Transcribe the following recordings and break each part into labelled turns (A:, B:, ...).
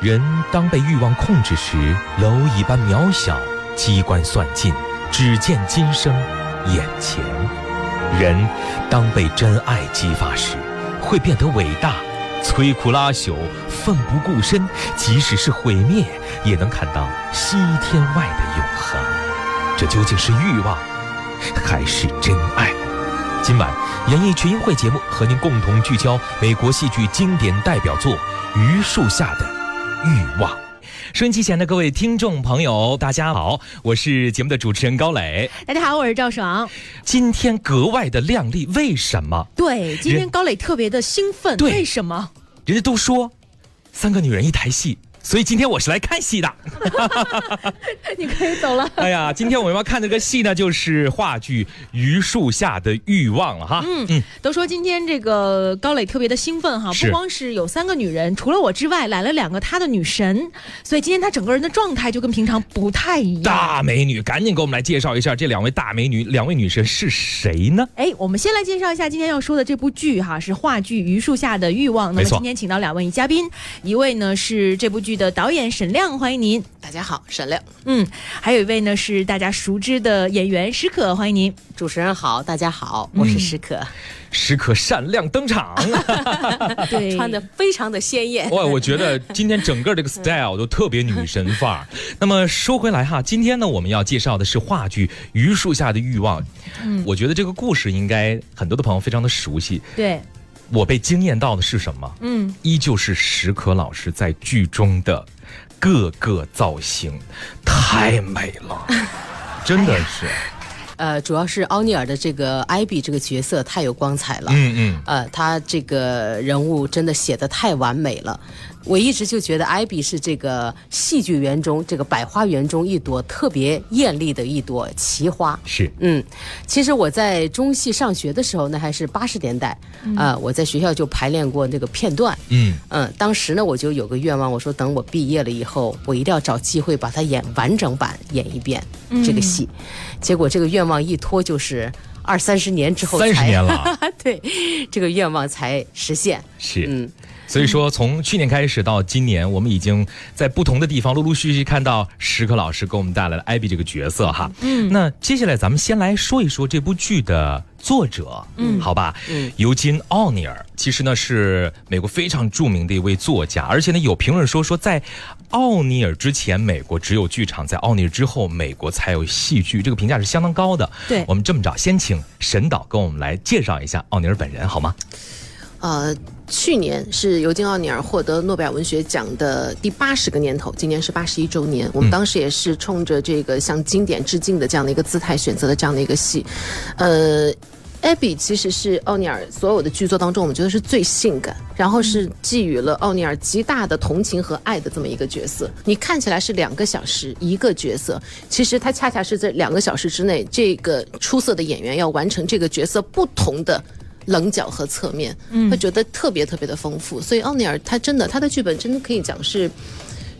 A: 人当被欲望控制时，蝼蚁般渺小，机关算尽，只见今生眼前；人当被真爱激发时，会变得伟大，摧枯拉朽，奋不顾身，即使是毁灭，也能看到西天外的永恒。这究竟是欲望，还是真爱？今晚演艺群英会节目和您共同聚焦美国戏剧经典代表作《榆树下的欲望》。收音机前的各位听众朋友，大家好，我是节目的主持人高磊。
B: 大家好，我是赵爽。
A: 今天格外的靓丽，为什么？
B: 对，今天高磊特别的兴奋，
A: 对
B: 为什么？
A: 人家都说三个女人一台戏，所以今天我是来看戏的。
B: 你可以走了。
A: 哎呀，今天我们要看这个戏呢，就是话剧《榆树下的欲望》了哈。嗯嗯，
B: 都说今天这个高磊特别的兴奋哈，不光是有三个女人，除了我之外，来了两个他的女神，所以今天他整个人的状态就跟平常不太一样。
A: 大美女，赶紧给我们来介绍一下这两位大美女，两位女神是谁呢？
B: 哎，我们先来介绍一下今天要说的这部剧哈，是话剧《榆树下的欲望》。那么今天请到两位嘉宾，一位呢是这部剧的导演沈亮，欢迎您。
C: 大家好，沈亮。
B: 嗯，还有一位呢是大家熟知的演员史可，欢迎您。
C: 主持人好，大家好，我是史可，
A: 史可闪亮登场。
B: 对，
C: 穿的非常的鲜艳。
A: 哇，我觉得今天整个这个 style 都特别女神范儿。那么说回来哈，今天呢我们要介绍的是话剧《榆树下的欲望》。嗯，我觉得这个故事应该很多的朋友非常的熟悉。
B: 对，
A: 我被惊艳到的是什么？
B: 嗯，
A: 依旧是史可老师在剧中的各个造型，太美了，真的是。
C: 呃，主要是奥尼尔的这个艾比这个角色太有光彩了。
A: 嗯嗯，
C: 呃，他这个人物真的写的太完美了。我一直就觉得艾比是这个戏剧园中这个百花园中一朵特别艳丽的一朵奇花。
A: 是
C: 嗯，其实我在中戏上学的时候，那还是八十年代，啊、我在学校就排练过那个片段。
A: 嗯
C: 嗯，当时呢，我就有个愿望，我说等我毕业了以后，我一定要找机会把它演完整版演一遍这个戏。结果这个愿望一拖就是二三十年之后才，
A: 三十年了，
C: 对，这个愿望才实现。
A: 是。
C: 嗯，
A: 所以说，从去年开始到今年，我们已经在不同的地方陆陆续续看到石可老师给我们带来了艾比这个角色哈。嗯，那接下来咱们先来说一说这部剧的作者，嗯，好吧，
C: 嗯，
A: 尤金·奥尼尔其实呢是美国非常著名的一位作家，而且呢有评论说说在奥尼尔之前，美国只有剧场；在奥尼尔之后，美国才有戏剧，这个评价是相当高的。
B: 对
A: 我们这么着，先请沈导跟我们来介绍一下奥尼尔本人好吗？
D: 呃，去年是尤金·奥尼尔获得诺贝尔文学奖的第八十个年头，今年是八十一周年。我们当时也是冲着这个向经典致敬的这样的一个姿态选择了这样的一个戏。呃，艾比其实是奥尼尔所有的剧作当中，我们觉得是最性感，然后是寄予了奥尼尔极大的同情和爱的这么一个角色。你看起来是两个小时一个角色，其实他恰恰是在两个小时之内，这个出色的演员要完成这个角色不同的。棱角和侧面，会觉得特别特别的丰富。所以奥尼尔他真的他的剧本真的可以讲是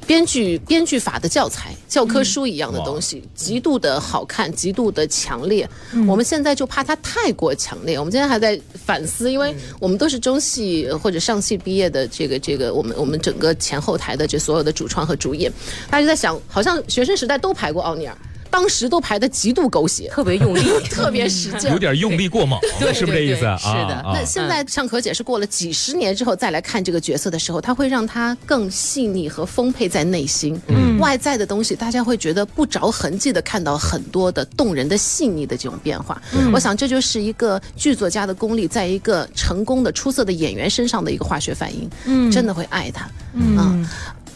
D: 编剧编剧法的教材、教科书一样的东西，极度的好看，极度的强烈。我们现在就怕它太过强烈。我们今天还在反思，因为我们都是中戏或者上戏毕业的，这个这个我们我们整个前后台的这所有的主创和主演，大家就在想，好像学生时代都排过奥尼尔。当时都排的极度狗血，
C: 特别用力，
D: 特别使劲，
A: 有点用力过猛，
C: 对
A: 是不是这意思
C: 是的
A: 啊
D: 那现在尚可姐是过了几十年之后再来看这个角色的时候，她会让她更细腻和丰沛在内心。嗯，外在的东西大家会觉得不着痕迹的看到很多的动人的细腻的这种变化。我想这就是一个剧作家的功力，在一个成功的出色的演员身上的一个化学反应。嗯，真的会爱他。嗯。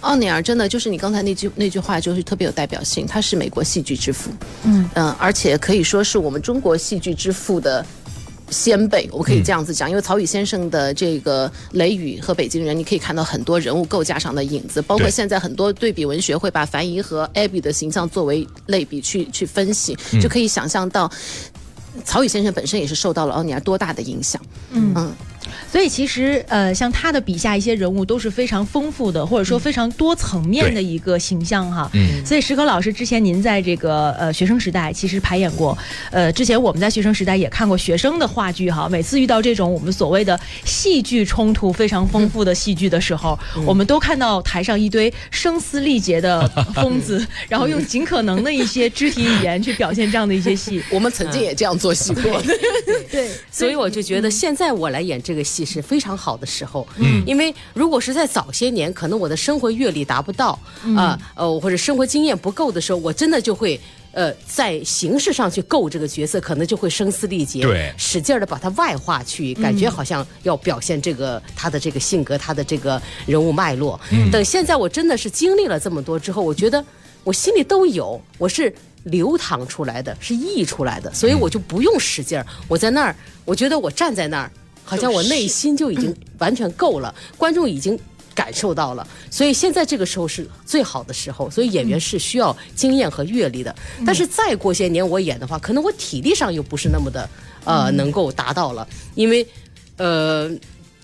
D: 奥尼尔真的就是你刚才那句那句话，就是特别有代表性。他是美国戏剧之父，嗯。而且可以说是我们中国戏剧之父的先辈，我可以这样子讲，因为曹禺先生的这个《雷雨》和《北京人》，你可以看到很多人物构架上的影子，包括现在很多对比文学会把樊姨和艾比的形象作为类比去去分析，就可以想象到。曹禺先生本身也是受到了奥尼尔多大的影响，嗯
B: 所以其实呃，像他的笔下一些人物都是非常丰富的，或者说非常多层面的一个形象哈。
A: 嗯
B: 所以石可老师之前您在这个呃学生时代其实排演过，呃，之前我们在学生时代也看过学生的话剧哈。每次遇到这种我们所谓的戏剧冲突非常丰富的戏剧的时候，我们都看到台上一堆声嘶力竭的疯子，然后用尽可能的一些肢体语言去表现这样的一些戏。
D: 我们曾经也这样做戏过。
B: 对，
C: 所以我就觉得现在我来演这个戏是非常好的时候，嗯，因为如果是在早些年，可能我的生活阅历达不到，啊、呃，或者生活经验不够的时候，我真的就会。呃，在形式上去够这个角色，可能就会声嘶力竭，
A: 对
C: 使劲的把它外化去，感觉好像要表现这个他的这个性格，他的这个人物脉络。等现在我真的是经历了这么多之后，我觉得我心里都有，我是流淌出来的，是溢出来的，所以我就不用使劲儿。我在那儿，我觉得我站在那儿，好像我内心就已经 完全够了，观众已经。感受到了，所以现在这个时候是最好的时候，所以演员是需要经验和阅历的。但是再过些年我演的话，可能我体力上又不是那么的呃能够达到了，因为呃。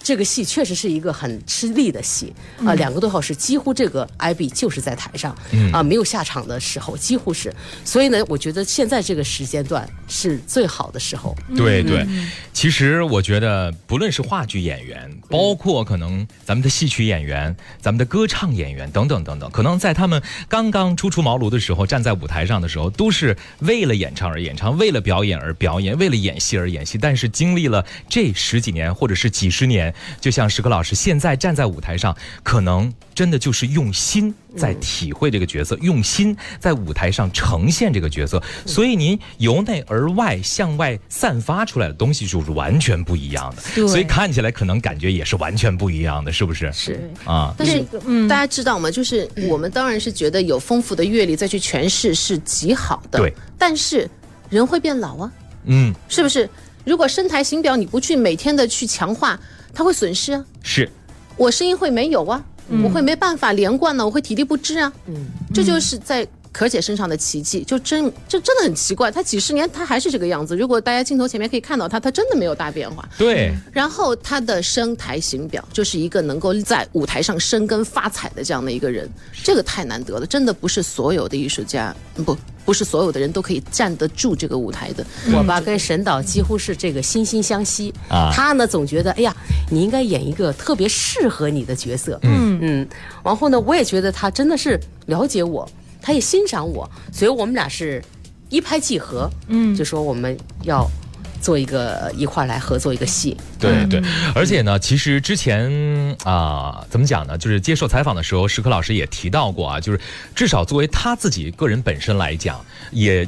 C: 这个戏确实是一个很吃力的戏啊、两个多小时，几乎这个 IB 就是在台上啊、没有下场的时候，几乎是。所以呢，我觉得现在这个时间段是最好的时候。
A: 对对，其实我觉得，不论是话剧演员，包括可能咱们的戏曲演员、咱们的歌唱演员等等等等，可能在他们刚刚初出茅庐的时候，站在舞台上的时候，都是为了演唱而演唱，为了表演而表演，为了演戏而演戏。但是经历了这十几年或者是几十年，就像石柯老师现在站在舞台上，可能真的就是用心在体会这个角色，用心在舞台上呈现这个角色，所以您由内而外向外散发出来的东西就是完全不一样的，
B: 对
A: 所以看起来可能感觉也是完全不一样的，是不是？
C: 是
A: 啊，
D: 但是
B: 嗯
D: 大家知道吗？就是我们当然是觉得有丰富的阅历再去诠释是极好的，
A: 对。
D: 但是人会变老啊，
A: 嗯，
D: 是不是？如果声台形表你不去每天的去强化，它会损失啊。
A: 是，
D: 我声音会没有啊，我会没办法连贯呢，我会体力不支啊。嗯，这就是在可姐身上的奇迹，就真这真的很奇怪，她几十年她还是这个样子。如果大家镜头前面可以看到她，她真的没有大变化。
A: 对，
D: 然后她的声台形表就是一个能够在舞台上生根发财的这样的一个人，这个太难得了，真的不是所有的艺术家不不是所有的人都可以站得住这个舞台的。
C: 我吧跟沈导几乎是这个惺惺相惜
A: 啊
C: 他呢总觉得，哎呀，你应该演一个特别适合你的角色。嗯嗯，然后呢，我也觉得他真的是了解我，他也欣赏我，所以我们俩是一拍即合。嗯，就说我们要做一个一块儿来合作一个戏。
A: 对对，而且呢，其实之前啊、怎么讲呢？就是接受采访的时候，石柯老师也提到过啊，就是至少作为他自己个人本身来讲，也。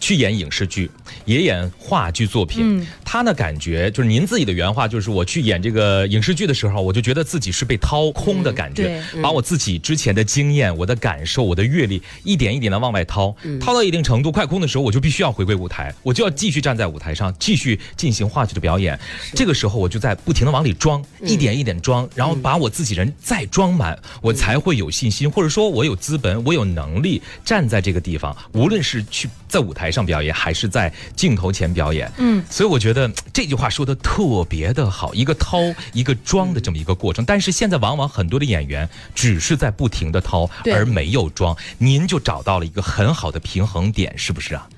A: 去演影视剧，也演话剧作品。他呢感觉就是您自己的原话，就是我去演这个影视剧的时候，我就觉得自己是被掏空的感觉，把我自己之前的经验、我的感受、我的阅历一点一点的往外掏，掏到一定程度快空的时候，我就必须要回归舞台，我就要继续站在舞台上，继续进行话剧的表演。这个时候我就在不停的往里装，一点一点装，然后把我自己人再装满，我才会有信心，或者说我有资本，我有能力站在这个地方，无论是去在舞台上表演，还是在镜头前表演。嗯，所以我觉得这句话说的特别的好，一个掏一个装的这么一个过程。但是现在往往很多的演员只是在不停的掏，而没有装，您就找到了一个很好的平衡点，是不是啊？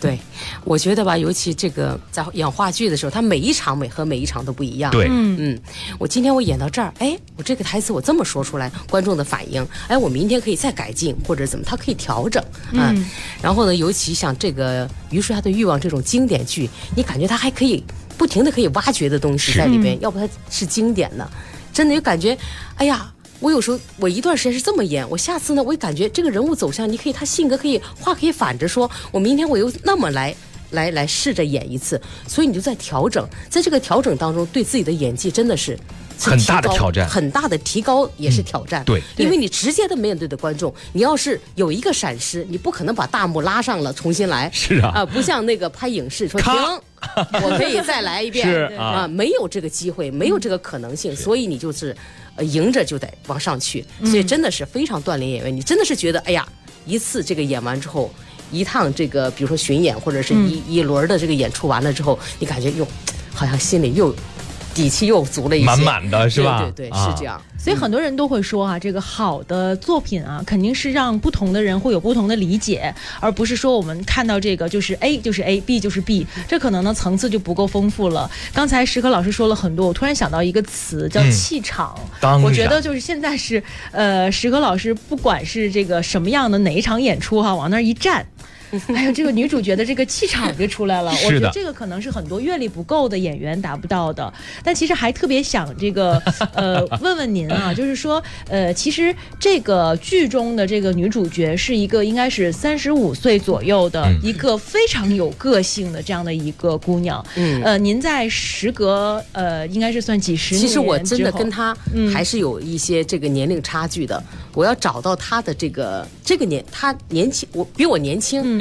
C: 对，我觉得吧，尤其这个在演话剧的时候，他每一场每和每一场都不一样。
A: 对，
C: 嗯，我今天我演到这儿，哎，我这个台词我这么说出来，观众的反应，哎，我明天可以再改进或者怎么，他可以调整嗯。然后呢，尤其像这个《于树下的欲望》这种经典剧，你感觉它还可以不停的可以挖掘的东西在里边，要不它是经典呢？真的就感觉，哎呀。我有时候我一段时间是这么演，我下次呢，我也感觉这个人物走向，你可以他性格可以话可以反着说，我明天我又那么来来来试着演一次，所以你就在调整，在这个调整当中，对自己的演技真的是。是
A: 很大的挑战
C: 很大的提高也是挑战。
A: 对
C: 因为你直接的面对的观众，你要是有一个闪失，你不可能把大幕拉上了重新来。
A: 是啊
C: 啊，不像那个拍影视说 停，我可以再来一遍。
A: 是啊
C: 啊，没有这个机会，没有这个可能性，所以你就是，呃，迎着就得往上去。所以真的是非常锻炼演员，你真的是觉得，哎呀，一次这个演完之后。一趟这个，比如说巡演或者是一、一轮的这个演出完了之后，你感觉又好像心里又底气又足了一些，
A: 满满的是吧？
C: 对对对，
A: 啊
C: 是这样。
B: 所以很多人都会说啊，这个好的作品啊，肯定是让不同的人会有不同的理解，而不是说我们看到这个就是 A 就是 A，B 就是 B，这可能呢层次就不够丰富了。刚才石可老师说了很多，我突然想到一个词叫
A: 嗯
B: 气场。
A: 当
B: 我觉得就是现在是呃，石可老师不管是这个什么样的哪一场演出哈、往那儿一站。哎呀，这个女主角的这个气场就出来了。我
A: 是的
B: 觉得这个可能是很多阅历不够的演员达不到的。但其实还特别想这个 呃问问您啊，就是说呃，其实这个剧中的这个女主角是一个应该是三十五岁左右的
A: 嗯
B: 一个非常有个性的这样的一个姑娘。
C: 嗯
B: 呃，您在时隔呃应该是算几十年
C: 其实我真的跟他
B: 嗯
C: 还是有一些这个年龄差距的。我要找到她的这个这个年，她年轻，我比我年轻，
A: 嗯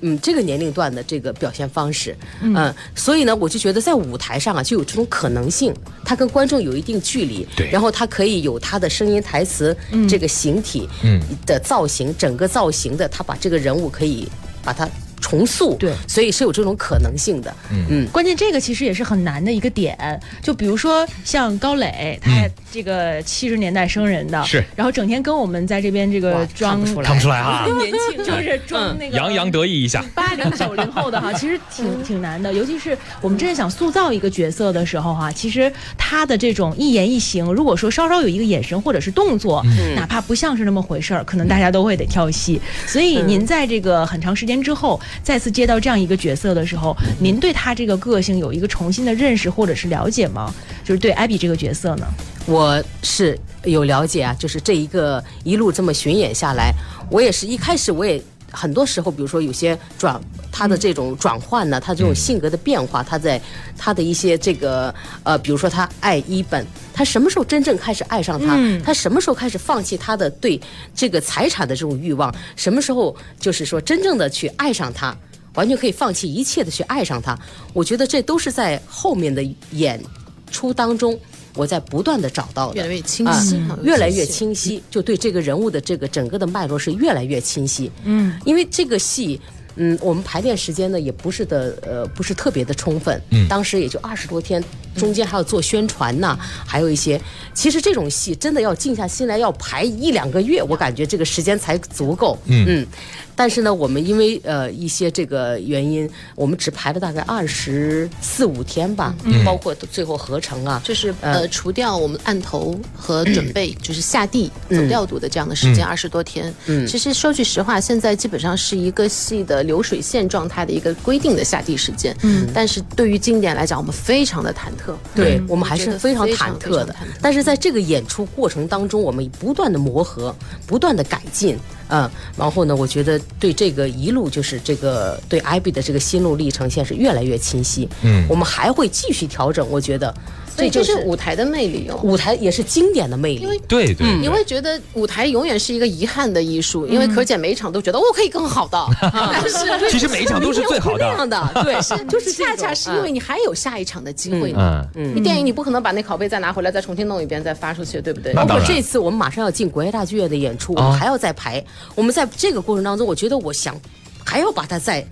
C: 嗯，这个年龄段的这个表现方式，嗯，所以呢，我就觉得在舞台上啊，就有这种可能性，他跟观众有一定距离，
A: 对。
C: 然后他可以有他的声音、台词，这个形体，
A: 嗯。
C: 的造型，整个造型的，他把这个人物可以把它重塑，
B: 对。
C: 所以是有这种可能性的，嗯。嗯。
B: 关键这个其实也是很难的一个点，就比如说像高磊，他
A: 嗯。
B: 这个七十年代生人的，
A: 是。
B: 然后整天跟我们在这边这个装
C: 看不出来。
A: 看不出来哈，
B: 年轻，就是装那个
A: 洋洋得意一下。
B: 八零九零后的哈，其实挺挺难的，尤其是我们真的想塑造一个角色的时候哈，其实他的这种一言一行，如果说稍稍有一个眼神或者是动作，哪怕不像是那么回事儿，可能大家都会得跳戏。所以您在这个很长时间之后再次接到这样一个角色的时候，您对他这个个性有一个重新的认识或者是了解吗？就是对艾比这个角色呢？
C: 我是有了解啊，就是这一个一路这么巡演下来，我也是一开始我也很多时候，比如说有些转他的这种转换呢，他这种性格的变化，他在他的一些这个呃，比如说他爱一本，他什么时候真正开始爱上他？
B: 嗯
C: 他什么时候开始放弃他的对这个财产的这种欲望？什么时候就是说真正的去爱上他？完全可以放弃一切的去爱上他，我觉得这都是在后面的演出当中，我在不断的找到的，
D: 越来越清晰
C: 啊
D: 哈
C: 越来越清晰，就对这个人物的这个整个的脉络是越来越清晰。嗯，因为这个戏。嗯，我们排练时间呢也不是的，呃，不是特别的充分。嗯，当时也就二十多天，中间还要做宣传呐、还有一些。其实这种戏真的要静下心来，要排一两个月，我感觉这个时间才足够。嗯但是呢，我们因为呃一些这个原因，我们只排了大概二十四五天吧，包括最后合成啊，
D: 就是呃，除掉我们案头和准备，就是下地走调度的这样的时间二十多天。嗯，其实说句实话，现在基本上是一个戏的流水线状态的一个规定的下地时间。嗯，但是对于经典来讲，我们非常的忐忑。
C: 对、
D: 嗯
C: 我们还是非常忐忑的。但是在这个演出过程当中，我们不断的磨合，不断的改进。嗯，然后呢，我觉得对这个一路就是这个对艾比的这个心路历程线是越来越清晰。嗯，我们还会继续调整，我觉得
D: 所以
C: 就
D: 这是舞台的魅力哦。
C: 舞台也是经典的魅力。
A: 对对，
D: 你会觉得舞台永远是一个遗憾的艺术，因为可姐每一场都觉得我可以更好的，但是
A: 其实每一场都是最好
C: 这样
A: 的。
C: 对，
D: 是
C: 就是
D: 恰恰是因为你还有下一场的机会。
A: 嗯，
D: 你电影你不可能把那拷贝再拿回来再重新弄一遍再发出去，对不对？
C: 包括这次我们马上要进国家大剧院的演出，我
A: 啊
C: 们还要再排。我们在这个过程当中，我觉得我想还要把它再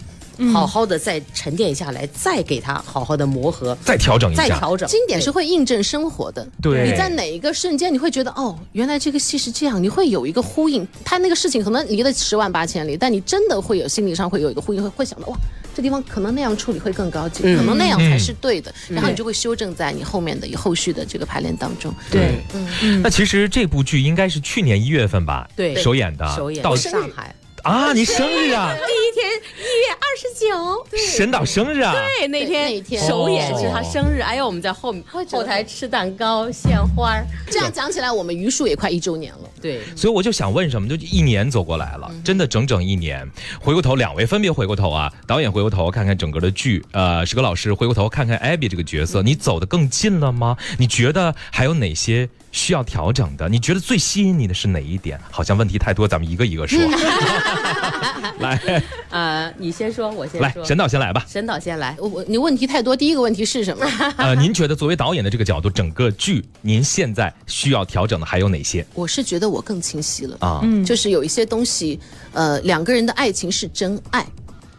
C: 好好的再沉淀下来，再给它好好的磨合，
A: 再调整一下。
C: 再调整。
D: 经典是会印证生活的。
A: 对
D: 你在哪一个瞬间你会觉得哦，原来这个戏是这样，你会有一个呼应。他那个事情可能离了十万八千里，但你真的会有心理上会有一个呼应，会会想到哇，这地方可能那样处理会更高级，可能那样才是对的，然后你就会修正在你后面的后续的这个排练当中。
B: 对，嗯
A: 那其实这部剧应该是去年一月份吧，
C: 对
A: 首演的，
C: 首演
A: 到
C: 上海，
A: 啊，你生日啊，
C: 第一天一月二十九，
A: 沈导生日啊，
C: 对，那天
D: 那天
C: 首演是他生日，哎呦，我们在后
D: 会觉得
C: 后台吃蛋糕、献花儿，
D: 这样讲起来，我们榆树也快一周年了。
C: 对。
A: 所以我就想问什么，就一年走过来了，真的整整一年。回过头，两位分别回过头啊，导演回过头看看整个的剧，呃，石哥老师回过头看看艾比这个角色，你走得更近了吗？你觉得还有哪些需要调整的？你觉得最吸引你的是哪一点？好像问题太多，咱们一个一个说。来
C: 呃，你先说，我先
A: 来，
C: 说。
A: 沈导先来吧。
C: 沈导先来。
D: 我我你问题太多，第一个问题是什么？
A: 呃，您觉得作为导演的这个角度，整个剧您现在需要调整的还有哪些
D: 我是觉得我更清晰了。
A: 啊？
D: 就是有一些东西，呃，两个人的爱情是真爱，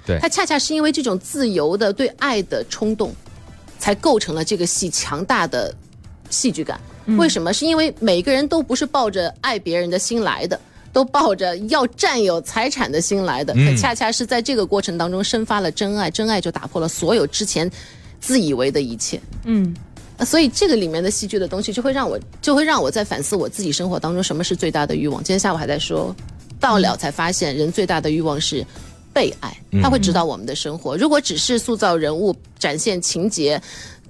A: 对
D: 它恰恰是因为这种自由的对爱的冲动，才构成了这个戏强大的戏剧感。为什么？是因为每个人都不是抱着爱别人的心来的，都抱着要占有财产的心来的。可恰恰是在这个过程当中生发了真爱，真爱就打破了所有之前自以为的一切。
B: 嗯，
D: 啊所以这个里面的戏剧的东西，就会让我就会让我在反思我自己生活当中什么是最大的欲望。今天下午还在说，到了才发现人最大的欲望是被爱，它会指导我们的生活。如果只是塑造人物、展现情节。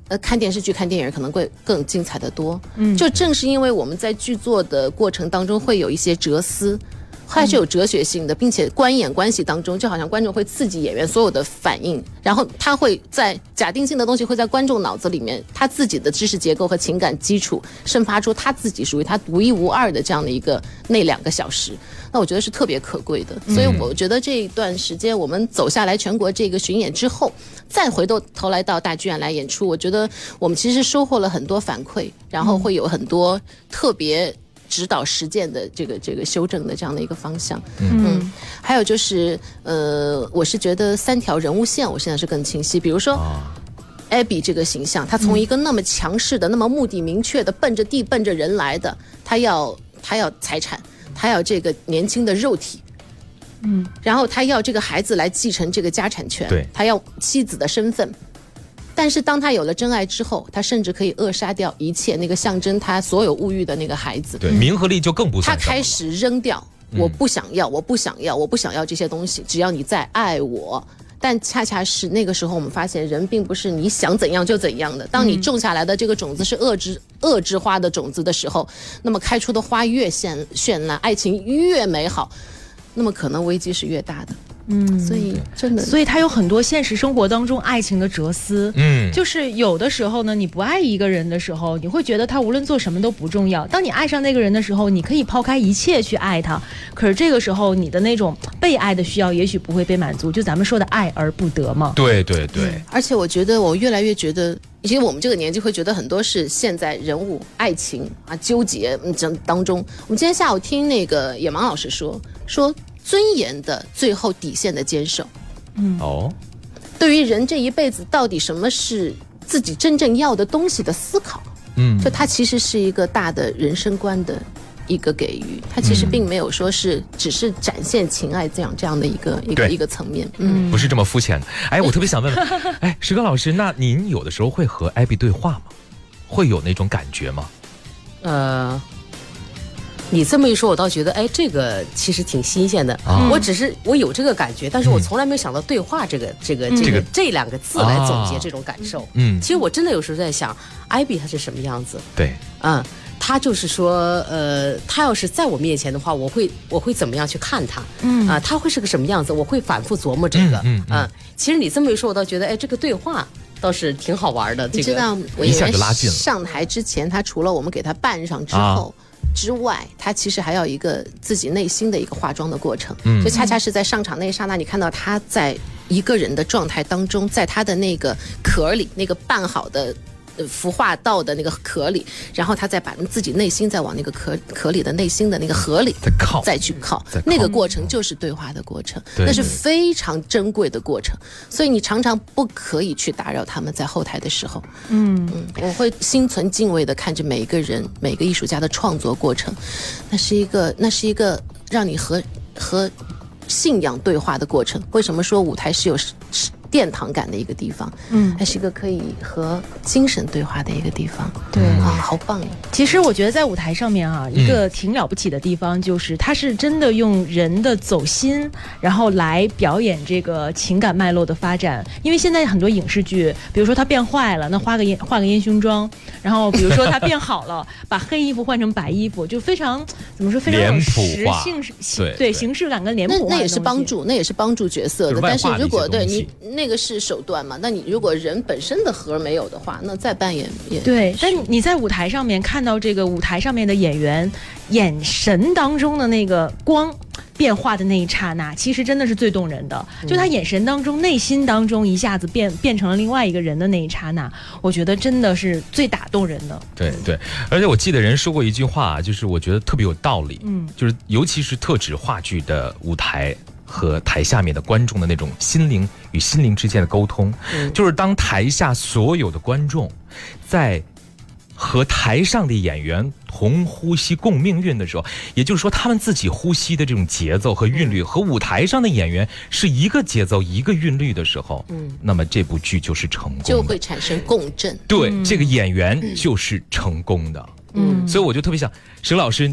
D: 呃，看电视剧、看电影可能会更精彩的多。嗯，就正是因为我们在剧作的过程当中会有一些哲思，它是有哲学性的，并且观演关系当中，就好像观众会刺激演员所有的反应，然后他会在假定性的东西会在观众脑子里面，他自己的知识结构和情感基础生发出他自己属于他独一无二的这样的一个那两个小时，那我觉得是特别可贵的。所以我觉得这一段时间我们走下来全国这个巡演之后，再回头头来到大剧院来演出，我觉得我们其实收获了很多反馈，然后会有很多特别。指导实践的这个这个修正的这样的一个方向，嗯，还有就是，呃，我是觉得三条人物线我现在是更清晰，比如说。Abby 这个形象，他从一个那么强势的、那么目的明确的、奔着地、奔着人来的，他要他要财产，他要这个年轻的肉体，嗯，然后他要这个孩子来继承这个家产权，
A: 对。
D: 他要妻子的身份。但是当他有了真爱之后，他甚至可以扼杀掉一切那个象征他所有物欲的那个孩子。
A: 对，名和利就更不
D: 他。开始扔掉，我不想要，我不想要，我不想要这些东西，只要你再爱我。但恰恰是那个时候，我们发现人并不是你想怎样就怎样的。当你种下来的这个种子是恶之恶之花的种子的时候，那么开出的花越绚绚烂，爱情越美好，那么可能危机是越大的。嗯，所以真的，
B: 所以他有很多现实生活当中爱情的哲思。
A: 嗯，
B: 就是有的时候呢，你不爱一个人的时候，你会觉得他无论做什么都不重要。当你爱上那个人的时候，你可以抛开一切去爱他。可是这个时候，你的那种被爱的需要也许不会被满足，就咱们说的爱而不得嘛。
A: 对对对，
D: 而且我觉得，我越来越觉得，其实我们这个年纪会觉得很多是现在人物爱情啊纠结嗯这当中。我们今天下午听那个野芒老师说，说尊严的最后底线的坚守，嗯
A: 哦，
D: 对于人这一辈子到底什么是自己真正要的东西的思考，
A: 嗯
D: 就它其实是一个大的人生观的。一个给予，它其实并没有说是只是展现情爱这样这样的一个一个一个层面，嗯，
A: 不是这么肤浅的。哎，我特别想问问，哎，石哥老师，那您有的时候会和艾比对话吗？会有那种感觉吗？
C: 呃，你这么一说，我倒觉得，哎，这个其实挺新鲜的。
A: 啊
C: 我只是我有这个感觉，但是我从来没有想到对话这个、这个这
A: 这个
C: 个这两个字来总
A: 啊
C: 结这种感受。
A: 嗯
C: 其实我真的有时候在想，艾比他是什么样子？
A: 对，
C: 嗯，他就是说，呃，他要是在我面前的话，我会我会怎么样去看他？嗯啊、他会是个什么样子？我会反复琢磨这个。
A: 嗯嗯嗯
C: 啊其实你这么一说，我倒觉得，哎，这个对话倒是挺好玩的。这个
D: 你知道，我
A: 一下
D: 演员
A: 就拉近了
D: 上台之前，他除了我们给他扮上之
A: 啊
D: 后。之外，他其实还有一个自己内心的一个化妆的过程，
A: 嗯
D: 就恰恰是在上场那一刹那，你看到他在一个人的状态当中，在他的那个壳里，那个扮好的。呃孵化到的那个壳里，然后他再把自己内心再往那个壳壳里的内心的那个河里
A: 再靠。
D: 再去靠，那个过程就是对话的过程，那是非常珍贵的过程，所以你常常不可以去打扰他们在后台的时候。嗯。嗯，我会心存敬畏的看着每一个人、每个艺术家的创作过程，那是一个，那是一个让你和和信仰对话的过程。为什么说舞台是有是是殿堂感的一个地方？嗯，它是一个可以和精神对话的一个地方。
B: 对
D: 啊，好棒呀！
B: 其实我觉得在舞台上面啊，一个挺了不起的地方，就是它是真的用人的走心，然后来表演这个情感脉络的发展。因为现在很多影视剧，比如说他变坏了，那画个烟画个烟熏妆，然后比如说他变好了，把黑衣服换成白衣服，就非常怎么说，非常有
A: 脸谱
B: 实
A: 化
B: 性
A: 对对
B: 对形式感跟脸谱化
D: 那那也
B: 的东西。
D: 是帮助，那也是帮助角色的。但是如果对你那个是手段嘛，那你如果人本身的核没有的话，那再扮演也
B: 对，但你在舞台上面看到这个舞台上面的演员眼神当中的那个光变化的那一刹那，其实真的是最动人的。就他眼神当中、内心当中一下子变变成了另外一个人的那一刹那，我觉得真的是最打动人的。
A: 对对，而且我记得人说过一句话，就是我觉得特别有道理，
B: 嗯，
A: 就是尤其是特指话剧的舞台和台下面的观众的那种心灵与心灵之间的沟通，就是当台下所有的观众在和台上的演员同呼吸共命运的时候，也就是说，他们自己呼吸的这种节奏和韵律和舞台上的演员是一个节奏一个韵律的时候，嗯，那么这部剧就是成功的，
D: 就会产生共振。
A: 对，这个演员就是成功的。嗯，所以我就特别想，沈老师，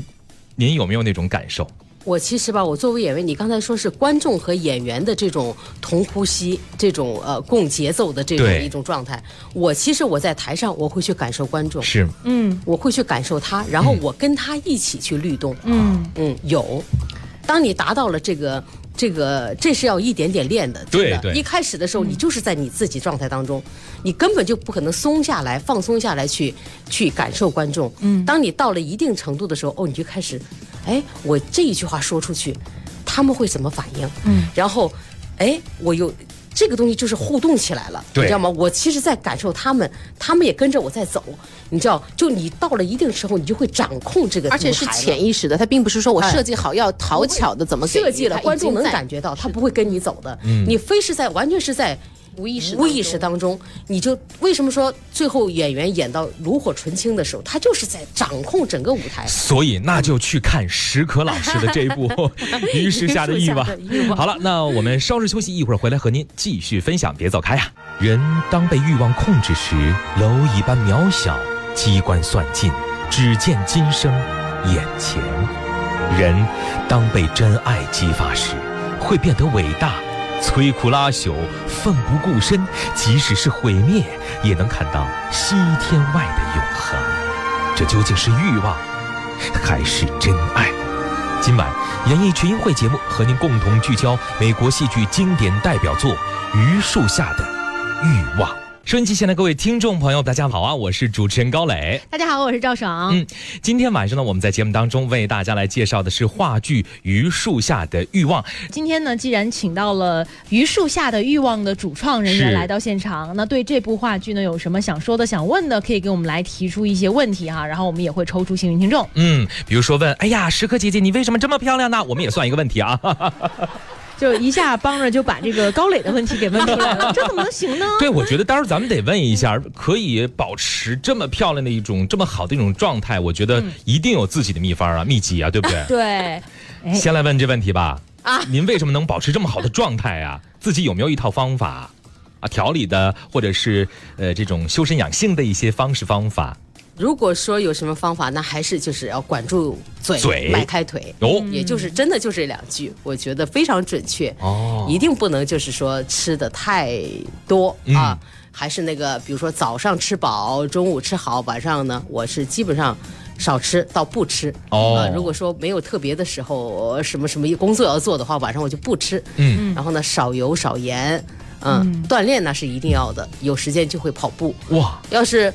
A: 您有没有那种感受？
C: 我其实吧，我作为演员，你刚才说是观众和演员的这种同呼吸、这种呃共节奏的这种一种状态，我其实我在台上我会去感受观众，
A: 是，
B: 嗯
C: 我会去感受他，然后我跟他一起去律动。
B: 嗯
C: 嗯，有。当你达到了这个这个，这是要一点点练的。
A: 对对
C: 一开始的时候，你就是在你自己状态当中，你根本就不可能松下来、放松下来去去感受观众。嗯，当你到了一定程度的时候，哦，你就开始，哎，我这一句话说出去，他们会怎么反应？嗯，然后，哎，我又。这个东西就是互动起来了，你知道吗？我其实，在感受他们，他们也跟着我在走，你知道，就你到了一定时候，你就会掌控这个舞台了，
D: 而且是潜意识的，它并不是说我
C: 哎
D: 设计好要讨巧的怎么
C: 设计了，观众能感觉到，他不会跟你走的。你非是在完全是在
D: 无意识
C: 无意识当中，你就为什么说最后演员演到炉火纯青的时候，他就是在掌控整个舞台。
A: 所以那就去看石可老师的这一部《于是下的欲望好了，那我们稍事休息，一会儿回来和您继续分享，别走开呀、人当被欲望控制时，蝼蚁般渺小，机关算尽，只见今生眼前；人当被真爱激发时，会变得伟大。摧枯拉朽，奋不顾身，即使是毁灭，也能看到西天外的永恒。这究竟是欲望，还是真爱？今晚演艺群英会节目和您共同聚焦美国戏剧经典代表作《榆树下的欲望》。收音机前的各位听众朋友，大家好啊！我是主持人高磊。
B: 大家好，我是赵爽。
A: 嗯，今天晚上呢，我们在节目当中为大家来介绍的是话剧《榆树下的欲望》。
B: 今天呢，既然请到了《榆树下的欲望》的主创人员来到现场，那对这部话剧呢有什么想说的、想问的，可以给我们来提出一些问题哈，然后我们也会抽出幸运听众。
A: 嗯，比如说问，哎呀，石可姐姐，你为什么这么漂亮呢？我们也算一个问题啊。
B: 就一下帮着就把这个高磊的问题给问出来了，这怎么能 行呢？
A: 对，我觉得待会儿咱们得问一下，可以保持这么漂亮的一种这么好的一种状态，我觉得一定有自己的秘方啊、秘籍啊，对不对？
B: 对，哎，
A: 先来问这问题吧。啊，您为什么能保持这么好的状态啊？自己有没有一套方法啊？调理的，或者是呃这种修身养性的一些方式方法？
C: 如果说有什么方法，那还是就是要管住嘴，
A: 嘴
C: 迈开腿。
A: 哦
C: 也就是真的就这两句，我觉得非常准确。
A: 哦
C: 一定不能就是说吃的太多、
A: 嗯
C: 啊，还是那个，比如说早上吃饱，中午吃好，晚上呢，我是基本上少吃到不吃。
A: 哦
C: 啊如果说没有特别的时候，什么什么工作要做的话，晚上我就不吃。
A: 嗯，
C: 然后呢，少油少盐。嗯，锻炼那是一定要的，有时间就会跑步。
A: 哇，
C: 要是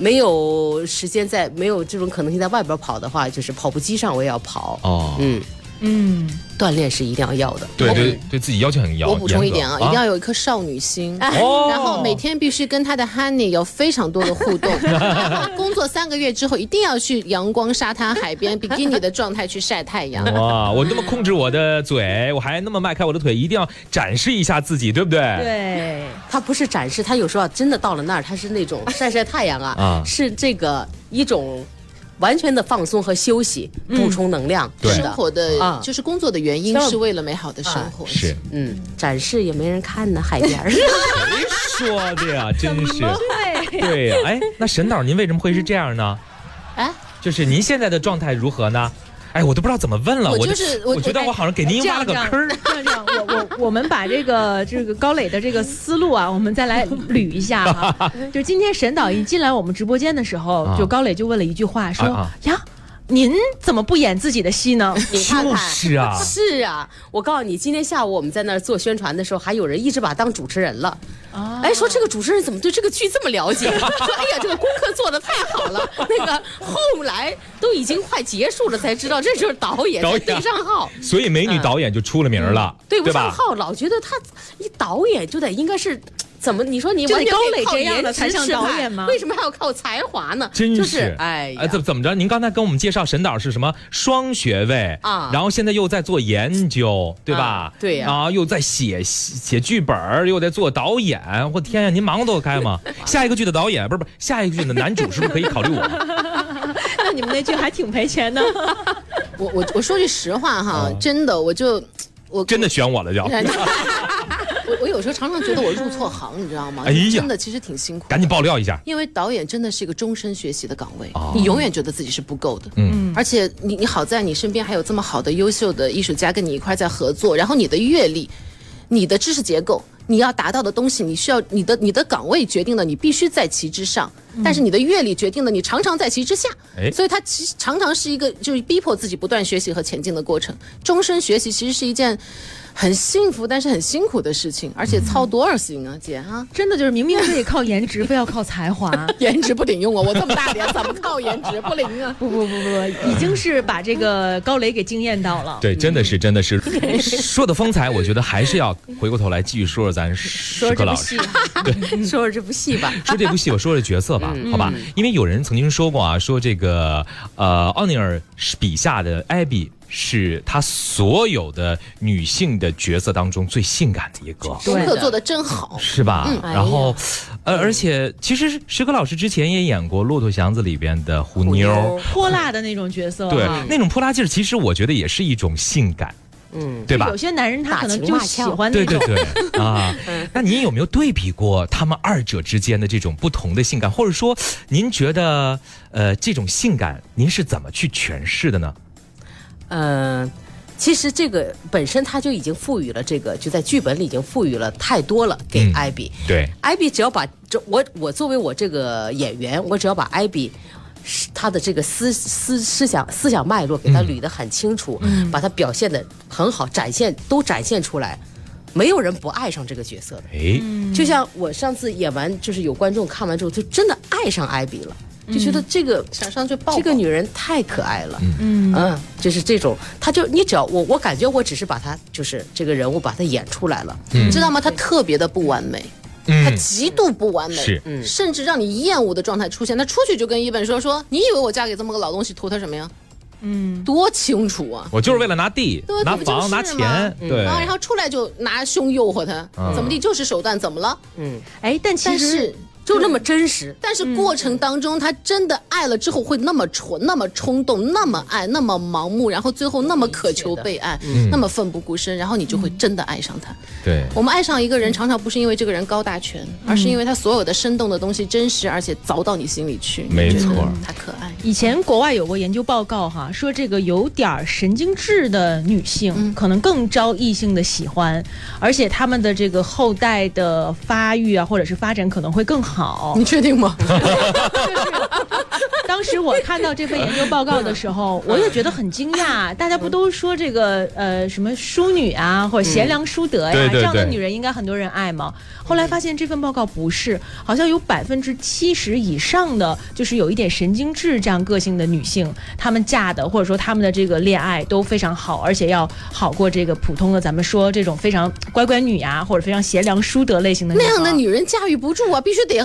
C: 没有时间在没有这种可能性在外边跑的话，就是跑步机上我也要跑。
A: 哦，
C: 嗯，
B: 嗯，
C: 锻炼是一定要要的。
A: 对对对自己要求很严。
D: 我补充一点啊，一定要有一颗少女心。
A: 哦
D: 然后每天必须跟他的 Honey 有非常多的互动。然 后工作三个月之后，一定要去阳光、沙滩、海边、比基尼的状态去晒太阳。
A: 哇，我那么控制我的嘴，我还那么迈开我的腿，一定要展示一下自己，对不对？
B: 对，
C: 他不是展示，他有时候真的到了那儿，它是那种晒晒太阳啊，
A: 啊
C: 是这个一种完全的放松和休息，补充能量。
A: 对，
D: 生活的
C: 啊
D: 就是工作的原因是为了美好的生活。
A: 是
C: 嗯，展示也没人看呢，海边儿。
A: 谁说的呀？真是。
B: 对，
A: 对呀、哎，那沈导，您为什么会是这样呢？
D: 哎，
A: 就是您现在的状态如何呢？哎，我都不知道怎么问了。
D: 我
A: 就
D: 就是我
A: 我觉得我好像给您挖了个坑儿。
B: 这样这样，我我我们把这个这个高磊的这个思路啊，我们再来捋一下哈。就今天沈导一进来我们直播间的时候，
A: 啊
B: 就高磊就问了一句话，说
A: 啊啊
B: 呀，您怎么不演自己的戏呢？
C: 你看看，
A: 就是啊
C: 是啊，我告诉你，今天下午我们在那儿做宣传的时候，还有人一直把他当主持人了。
B: 啊
C: 哎，说这个主持人怎么对这个剧这么了解？说哎呀，这个功课做的太好了。那个后来都已经快结束了，才知道这就是导演
A: 导演
C: 才对上号。
A: 所以美女导演就出了名了，
C: 对不？上号，老觉得他一导演就得应该是怎么？你说你
B: 就得
C: 完全可以
B: 高这样的
C: 颜值
B: 才像导演吗
C: 为什么还要靠才华呢？
A: 真
C: 就是哎呀，
A: 怎怎么着？您刚才跟我们介绍沈导是什么双学位
C: 啊
A: 然后现在又在做研究，对吧？
C: 啊对呀
A: 啊，又在写写剧本又在做导演。我天呀，您忙得开吗？下一个剧的导演不是不是，下一个剧的男主是不是可以考虑我？
B: 那你们那剧还挺赔钱的。
D: 我我我说句实话哈，
A: 哦
D: 真的我就我
A: 真的选我了就，
D: 我我有时候常常觉得我入错行，你知道吗？
A: 哎呀
D: 真的其实挺辛苦的。
A: 赶紧爆料一下。
D: 因为导演真的是一个终身学习的岗位，
A: 哦
D: 你永远觉得自己是不够的。
A: 嗯，
D: 而且你你好在你身边还有这么好的优秀的艺术家跟你一块在合作，然后你的阅历、你的知识结构，你要达到的东西，你需要你的你的岗位决定了你必须在其之上，但是你的阅历决定了你常常在其之下。
A: 哎
D: 所以它其实常常是一个就是逼迫自己不断学习和前进的过程。终身学习其实是一件很幸福但是很辛苦的事情，而且操多少心啊，姐哈、
B: 真的就是明明可以靠颜值，非要靠才华。
D: 颜值不顶用啊！我这么大脸怎么靠颜值不灵啊？
B: 不不不不，已经是把这个高磊给惊艳到了。
A: 对，真的是，真的是，说的风采，我觉得还是要回过头来继续说说咱
B: 说
A: 史克老师
B: 这部戏。哈，
C: 说说这部戏吧。
A: 说这部戏，我说说角色吧，好吧？因为有人曾经说过啊，说这个呃，奥尼尔笔下的艾比是他所有的女性的角色当中最性感的一个。
B: 对
D: 功课做的真好。
A: 是吧？然后，呃，而且其实石柯老师之前也演过《骆驼祥子》里边的虎妞
B: 泼辣的那种角色。
A: 对
B: 啊，
A: 那种泼辣劲儿，其实我觉得也是一种性感，
C: 嗯，
A: 对吧
B: 有？些男人他可能就喜欢那
A: 对对。对 啊，那您有没有对比过他们二者之间的这种不同的性感，或者说您觉得呃这种性感您是怎么去诠释的呢？
C: 嗯，其实这个本身他就已经赋予了这个，就在剧本里已经赋予了太多了给
A: 嗯
C: 艾比。
A: 对，
C: 艾比只要把这我我作为我这个演员，我只要把艾比。他的这个思思思想思想脉络给他捋得很清楚，把他表现的很好，展现都展现出来，没有人不爱上这个角色的。
A: 哎，
C: 就像我上次演完，就是有观众看完之后就真的爱上艾比了，就觉得这个、
D: 想上去抱抱
C: 这个女人太可爱了。
B: 嗯，
C: 嗯，就是这种，他就你只要我，我感觉我只是把她就是这个人物把她演出来了，
D: 你知道吗？她特别的不完美，他
A: 嗯，
D: 极度不完美，
A: 是
C: 嗯
D: 甚至让你厌恶的状态出现。他出去就跟一本说说，你以为我嫁给这么个老东西图他什么呀？
B: 嗯，
D: 多清楚啊！
A: 我就是为了拿地
D: 对、
A: 拿房、
D: 这不就是
A: 拿钱，对
D: 然，后然后出来就拿胸诱惑他，
A: 嗯
D: 怎么地就是手段，怎么了？
C: 嗯，
B: 哎，但其实
D: 但是
C: 就那么真实。
D: 但是过程当中，他真的爱了之后会那么蠢、那么冲动、那么爱、那么盲目，然后最后那么渴求被爱，那么奋不顾身，然后你就会真的爱上他。
A: 对，
D: 我们爱上一个人，常常不是因为这个人高大全，而是因为他所有的生动的东西真实，而且凿到你心里去。
A: 没错
D: 他可爱。
B: 以前国外有过研究报告哈，说这个有点儿神经质的女性、
D: 嗯
B: 可能更招异性的喜欢，而且她们的这个后代的发育啊，或者是发展可能会更好。
D: 你确定吗？
B: 当时我看到这份研究报告的时候，我也觉得很惊讶。大家不都说这个呃什么淑女啊，或者贤良淑德呀，这样的女人应该很多人爱吗？后来发现这份报告不是，好像有百分之七十以上的就是有一点神经质这样个性的女性，她们嫁的或者说她们的这个恋爱都非常好，而且要好过这个普通的咱们说这种非常乖乖女啊、或者非常贤良淑德类型的
D: 那样的女人驾驭不住啊，必须得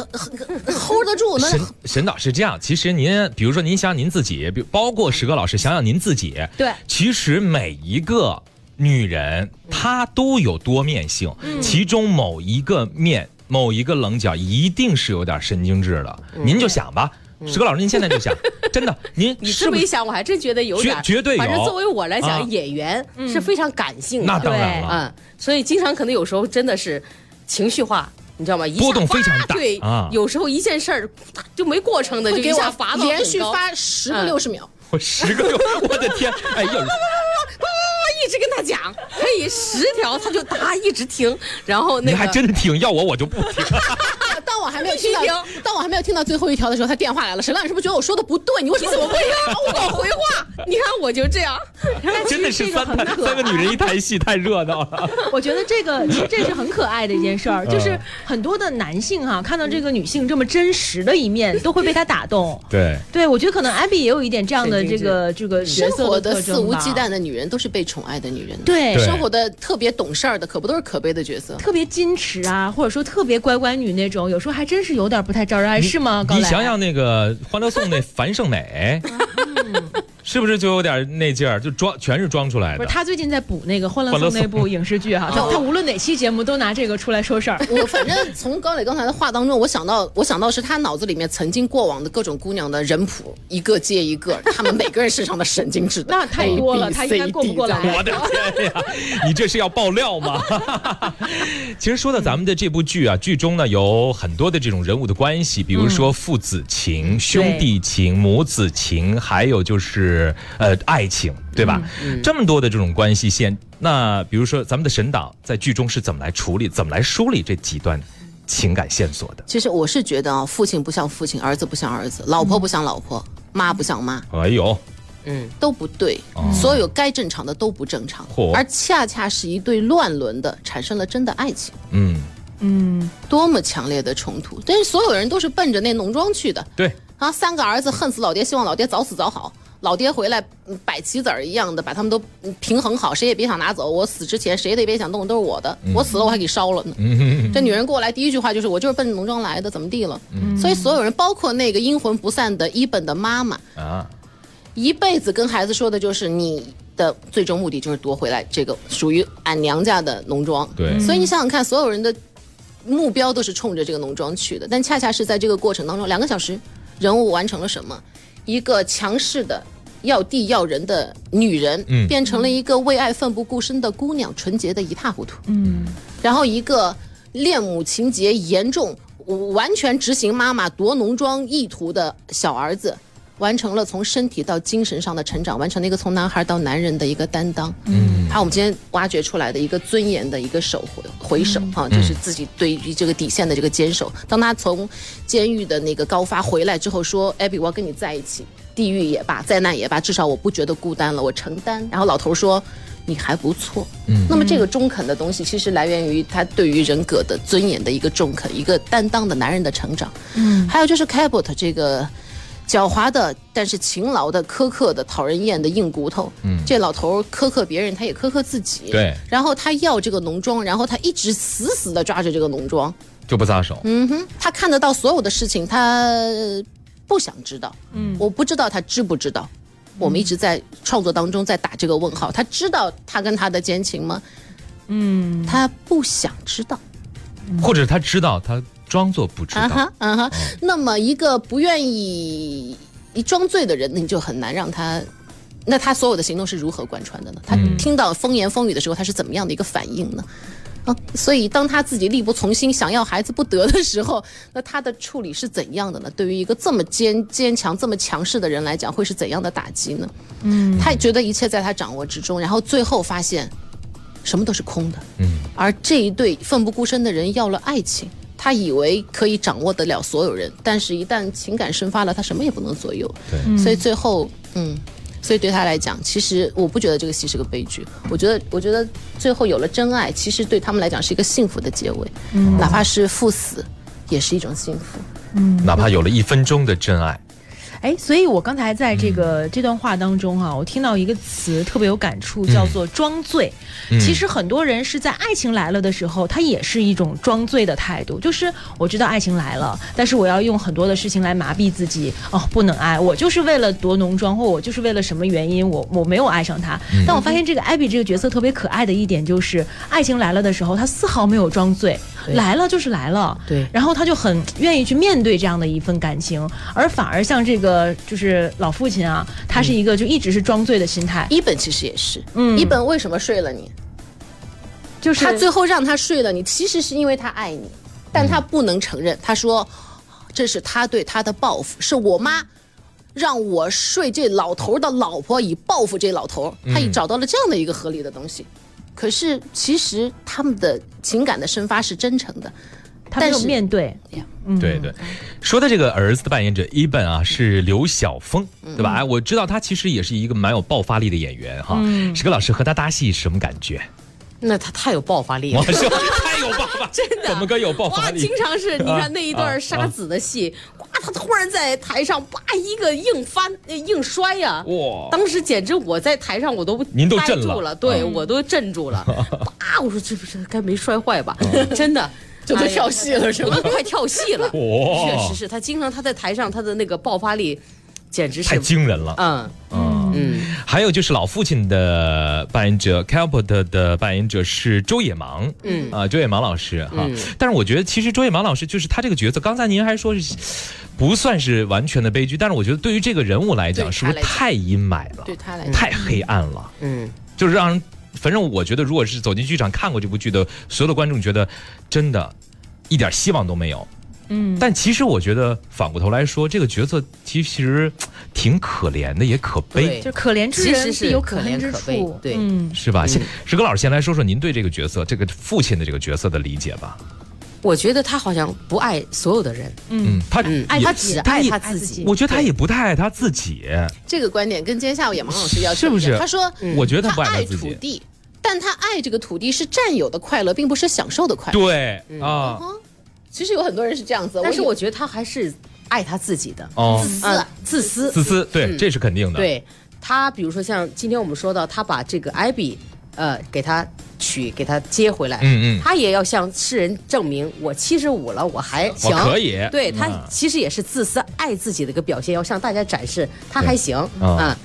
D: hold 得住。那
A: 沈沈导是这样，其实您比如说您想想您自己，比包括石哥老师想想您自己，
B: 对。
A: 其实每一个女人她都有多面性，
B: 嗯。
A: 其中某一个面某一个棱角一定是有点神经质的，您就想吧。石哥老师，您现在就想，真的，您
C: 嗯你？这么一想，我还真觉得有点，
A: 绝绝对有。
C: 反正作为我来
A: 啊。
C: 讲，演员是非常感性的。
A: 那当然了，
C: 嗯，所以经常可能有时候真的是情绪化，你知道吗？一下
A: 波动非常大
C: 对
A: 啊
C: 有时候一件事儿就没过程的，就
D: 给我
C: 下罚到
D: 连续发十个
C: 嗯
D: 六十秒。
A: 我十个六，我的天！哎呦，
C: 一直跟他讲，可以十条，他就答一直听，然后那
A: 你还真听，要我我就不听。
D: 当我还没有听到，当我还没有听到最后一条的时候，他电话来了。沈浪，你是不是觉得我说的不对？你为什么
C: 你怎么会让我回话？你看我就这样，
A: 真的是三台 三个女人一台戏，太热闹了。
B: 我觉得这个其实这是很可爱的一件事儿，就是很多的男性哈、看到这个女性这么真实的一面，都会被她打动。
A: 对，
B: 对，我觉得可能艾比也有一点这样的这个这个
D: 生活的肆无忌惮的女人都是被宠爱的女人。
B: 对
A: 对
D: 生活的特别懂事儿的，可不都是可悲的角色？
B: 特别矜持啊，或者说特别乖乖女那种，有时候还真是有点不太招人爱，是吗？高
A: 你想想那个《欢乐颂》那樊胜美，是不是就有点那劲儿？就装全是装出来的
B: 不是。他最近在补那个《欢乐
A: 颂》
B: 那部 影视剧哈，他他无论哪期节目都拿这个出来说事儿。
D: 我反正从高磊刚才的话当中，我想到，我想到是他脑子里面曾经过往的各种姑娘的人谱，一个接一个，他们每个人身上的神经质的，
B: 那太多了他应该过不过来
A: 我的天呀！你这是要爆料吗？其实说到咱们的这部剧啊，剧中呢有很多的这种人物的关系，比如说父子情、兄弟情、母子情，还有就是呃爱情，对吧？这么多的这种关系线，那比如说咱们的沈导在剧中是怎么来处理、怎么来梳理这几段情感线索的？
D: 其实我是觉得啊，父亲不像父亲，儿子不像儿子，老婆不像老婆，妈不像妈，
A: 哎呦，
C: 嗯，
D: 都不对。所有该正常的都不正常
A: 嚯，
D: 而恰恰是一对乱伦的产生了真的爱情，
A: 嗯，
B: 嗯，
D: 多么强烈的冲突！但是所有人都是奔着那农庄去的
A: 对，
D: 啊，三个儿子恨死老爹，希望老爹早死早好。老爹回来，嗯摆棋子儿一样的把他们都嗯平衡好，谁也别想拿走。我死之前，谁也别想动，都是我的。我死了，我还给烧了呢。
A: 嗯
D: 这女人过来第一句话就是：“我就是奔着农庄来的，怎么地了？”所以所有人，包括那个阴魂不散的伊本的妈妈，
A: 啊，
D: 一辈子跟孩子说的就是你的最终目的就是夺回来这个属于俺娘家的农庄。
A: 对
D: 所以你想想看，所有人的目标都是冲着这个农庄去的，但恰恰是在这个过程当中，两个小时，人物完成了什么？一个强势的。要地要人的女人，
A: 嗯
D: 变成了一个为爱奋不顾身的姑娘，纯洁的一塌糊涂。
B: 嗯，
D: 然后一个恋母情节严重、完全执行妈妈夺农庄意图的小儿子，完成了从身体到精神上的成长，完成了一个从男孩到男人的一个担当。嗯，还有我们今天挖掘出来的一个尊严的一个手回回首啊，就是自己对于这个底线的这个坚守。当他从监狱的那个高发回来之后，说：“艾比，我要跟你在一起。”地狱也罢，灾难也罢，至少我不觉得孤单了，我承担。然后老头说：“你还不错。”嗯，那么这个中肯的东西，其实来源于他对于人格的尊严的一个中肯，一个担当的男人的成长。嗯，还有就是 Cabot 这个狡猾的，但是勤劳的、苛刻的、讨人厌的硬骨头。嗯，这老头苛刻别人，他也苛刻自己。
A: 对
D: 然后他要这个农庄，然后他一直死死的抓着这个农庄。
A: 就不撒手。
D: 嗯哼，他看得到所有的事情，他不想知道。嗯，我不知道他知不知道。我们一直在创作当中在打这个问号，他知道他跟他的奸情吗？嗯，他不想知道。
A: 或者他知道，他装作不知道。
D: 啊哈啊哈。那么一个不愿意一装醉的人，那你就很难让他。那他所有的行动是如何贯穿的呢？他听到风言风语的时候，他是怎么样的一个反应呢？啊，所以当他自己力不从心，想要孩子不得的时候，那他的处理是怎样的呢？对于一个这么坚坚强、这么强势的人来讲，会是怎样的打击呢？嗯，他觉得一切在他掌握之中，然后最后发现什么都是空的。
A: 嗯，
D: 而这一对奋不顾身的人要了爱情，他以为可以掌握得了所有人，但是一旦情感生发了，他什么也不能左右。
A: 对，
D: 所以最后，嗯，所以对他来讲，其实我不觉得这个戏是个悲剧，我觉得，我觉得最后有了真爱，其实对他们来讲是一个幸福的结尾，嗯，哪怕是赴死，也是一种幸福。嗯。
A: 哪怕有了一分钟的真爱，
B: 哎，所以我刚才在这个、这段话当中啊，我听到一个词特别有感触，叫做装醉。其实很多人是在爱情来了的时候，他也是一种装醉的态度，就是我知道爱情来了，但是我要用很多的事情来麻痹自己。哦，不能爱，我就是为了夺浓妆，或我就是为了什么原因，我我没有爱上他。但我发现这个艾比这个角色特别可爱的一点就是，爱情来了的时候，他丝毫没有装醉，来了就是来了。
C: 对
B: 然后他就很愿意去面对这样的一份感情，而反而像这个就是老父亲啊，他是一个就一直是装醉的心态，
D: 一本其实也是，
B: 嗯
D: 一本为什么睡了你？
B: 就是
D: 他最后让他睡了你，其实是因为他爱你，但他不能承认。他说，这是他对他的报复，是我妈让我睡这老头的老婆，以报复这老头。他已找到了这样的一个合理的东西。可是其实他们的情感的生发是真诚的，
B: 他没有
D: 但是
B: 面对，嗯，
A: 对对，说的这个儿子的扮演者伊本啊，是刘晓峰，对吧？哎，我知道他其实也是一个蛮有爆发力的演员哈。史哥老师和他搭戏什么感觉？
C: 那他太有爆发力了。
A: 我。说太有爆发，
C: 真的。
A: 怎么个有爆发
C: 哇，
A: 力
C: 经？常是你看那一
A: 啊
C: 段杀子的戏，哇，他突然在台上叭一个硬翻呃硬摔呀、
A: 哇。
C: 当时简直我在台上我都
A: 您都
C: 呆
A: 震了。
C: 住了，对、
A: 嗯。
C: 我都震住了，叭，我说这不是该没摔坏吧？真的。
D: 就都跳戏了是吗？
C: 我都快跳戏了，
A: 哇。
C: 确实是他经常他在台上他的那个爆发力，简直是太，
A: 惊人了。
C: 嗯
A: 嗯
C: 嗯，
A: 还有就是老父亲的扮演者 Calpert 的扮演者是周野芒，
C: 嗯
A: 啊，周野芒老师哈。
C: 嗯
A: 但是我觉得其实周野芒老师就是他这个角色，刚才您还说是不算是完全的悲剧，但是我觉得对于这个人物来讲，
D: 对
A: 是不是太阴霾了？
D: 对他来讲，
A: 太黑暗了，
C: 嗯，
A: 就是让人。反正我觉得，如果是走进剧场看过这部剧的所有的观众，觉得真的，一点希望都没有。
B: 嗯，
A: 但其实我觉得反过头来说，这个角色其实挺可怜的，也可悲，
B: 就可怜之人
C: 是
B: 必有可
C: 怜之
B: 处，
C: 对
B: 嗯，
A: 是吧？先石哥老师先来说说您对这个角色，这个父亲的这个角色的理解吧。
C: 我觉得他好像不爱所有的人，
A: 嗯，他
C: 嗯，
B: 爱
C: 他
B: 自己
C: 只爱他自己。
A: 我觉得他也不太爱他自己，
D: 这个观点跟今天下午野芒老师要
A: 是不是
D: 他说，
A: 我觉得他不爱
D: 他
A: 自己。
D: 土地，但他爱这个土地是占有的快乐，并不是享受的快乐。
A: 对啊，
D: 其实有很多人是这样子，
C: 但是我觉得他还是爱他自己的，
A: 哦，
C: 嗯，自私。
A: 自私，对，这是肯定的。，
C: 对他，比如说像今天我们说到，他把这个艾比，呃，给他娶，给他接回来，
A: 嗯嗯。
C: 他也要向世人证明，我七十五了，我还行，
A: 可以。
C: 对他
A: 嗯。
C: 其实也是自私爱自己的一个表现，要向大家展示他还行，
A: 嗯。
C: 啊。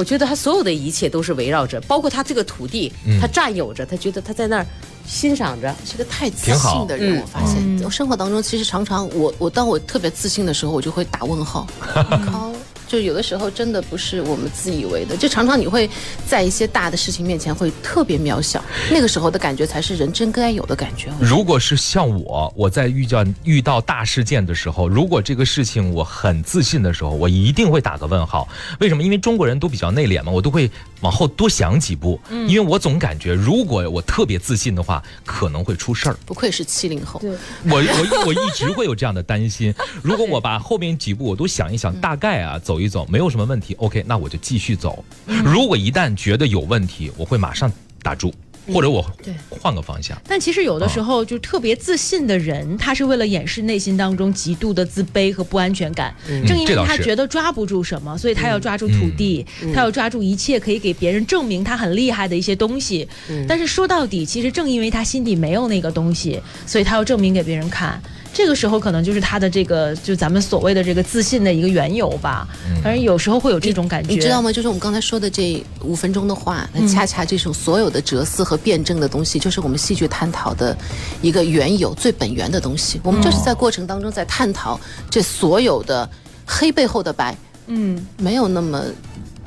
C: 我觉得他所有的一切都是围绕着，包括他这个土地，他占有着，他觉得他在那儿欣赏着，
D: 是个太自信的人，
C: 嗯
D: 我发现，我生活当中其实常常我我当我特别自信的时候，我就会打问号，靠。就有的时候真的不是我们自以为的，就常常你会在一些大的事情面前会特别渺小，那个时候的感觉才是人真该有的感觉。
A: 如果是像我，我在遇见遇到大事件的时候，如果这个事情我很自信的时候，我一定会打个问号。为什么？因为中国人都比较内敛嘛，我都会往后多想几步。嗯因为我总感觉，如果我特别自信的话，可能会出事儿。
D: 不愧是七零后，
B: 对，
A: 我我我一直会有这样的担心。如果我把后面几步我都想一想，大概啊走一走，没有什么问题，OK，那我就继续走。如果一旦觉得有问题，我会马上打住，或者我
B: 对
A: 换个方向。
B: 但其实有的时候，就特别自信的人，他是为了掩饰内心当中极度的自卑和不安全感。正因为他觉得抓不住什么，所以他要抓住土地，他要抓住一切可以给别人证明他很厉害的一些东西。但是说到底，其实正因为他心底没有那个东西，所以他要证明给别人看。这个时候可能就是他的这个，就咱们所谓的这个自信的一个缘由吧。反正有时候会有这种感觉，
D: 你知道吗？就是我们刚才说的这五分钟的话，那恰恰这种所有的哲思和辩证的东西，就是我们戏剧探讨的一个缘由、最本源的东西。我们就是在过程当中在探讨这所有的黑背后的白，
B: 嗯
D: 没有那么，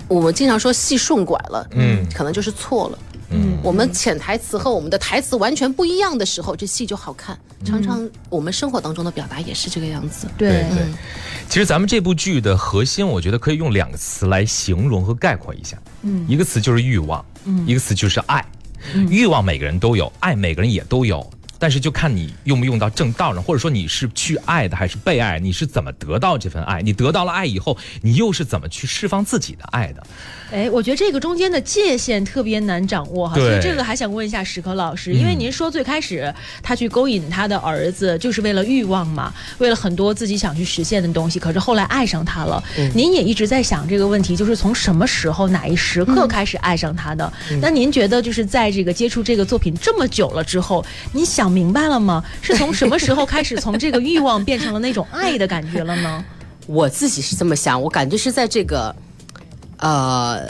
D: 我们经常说戏顺拐了，
A: 嗯
D: 可能就是错了。
B: 嗯。
D: 我们潜台词和我们的台词完全不一样的时候，这戏就好看。常常我们生活当中的表达也是这个样子。
B: 对
A: 其实咱们这部剧的核心，我觉得可以用两个词来形容和概括一下。
B: 嗯。
A: 一个词就是欲望，
B: 嗯。
A: 一个词就是爱。欲望每个人都有，爱每个人也都有，但是就看你用不用到正道上，或者说你是去爱的还是被爱，你是怎么得到这份爱？你得到了爱以后，你又是怎么去释放自己的爱的？
B: 哎，我觉得这个中间的界限特别难掌握哈，所以这个还想问一下史可老师，因为
A: 嗯
B: 您说最开始他去勾引他的儿子，就是为了欲望嘛，为了很多自己想去实现的东西，可是后来爱上他了。您也一直在想这个问题，就是从什么时候哪一时刻开始爱上他的？那您觉得就是在这个接触这个作品这么久了之后，你想明白了吗？是从什么时候开始从这个欲望变成了那种爱的感觉了呢？
C: 我自己是这么想，我感觉是在这个，呃，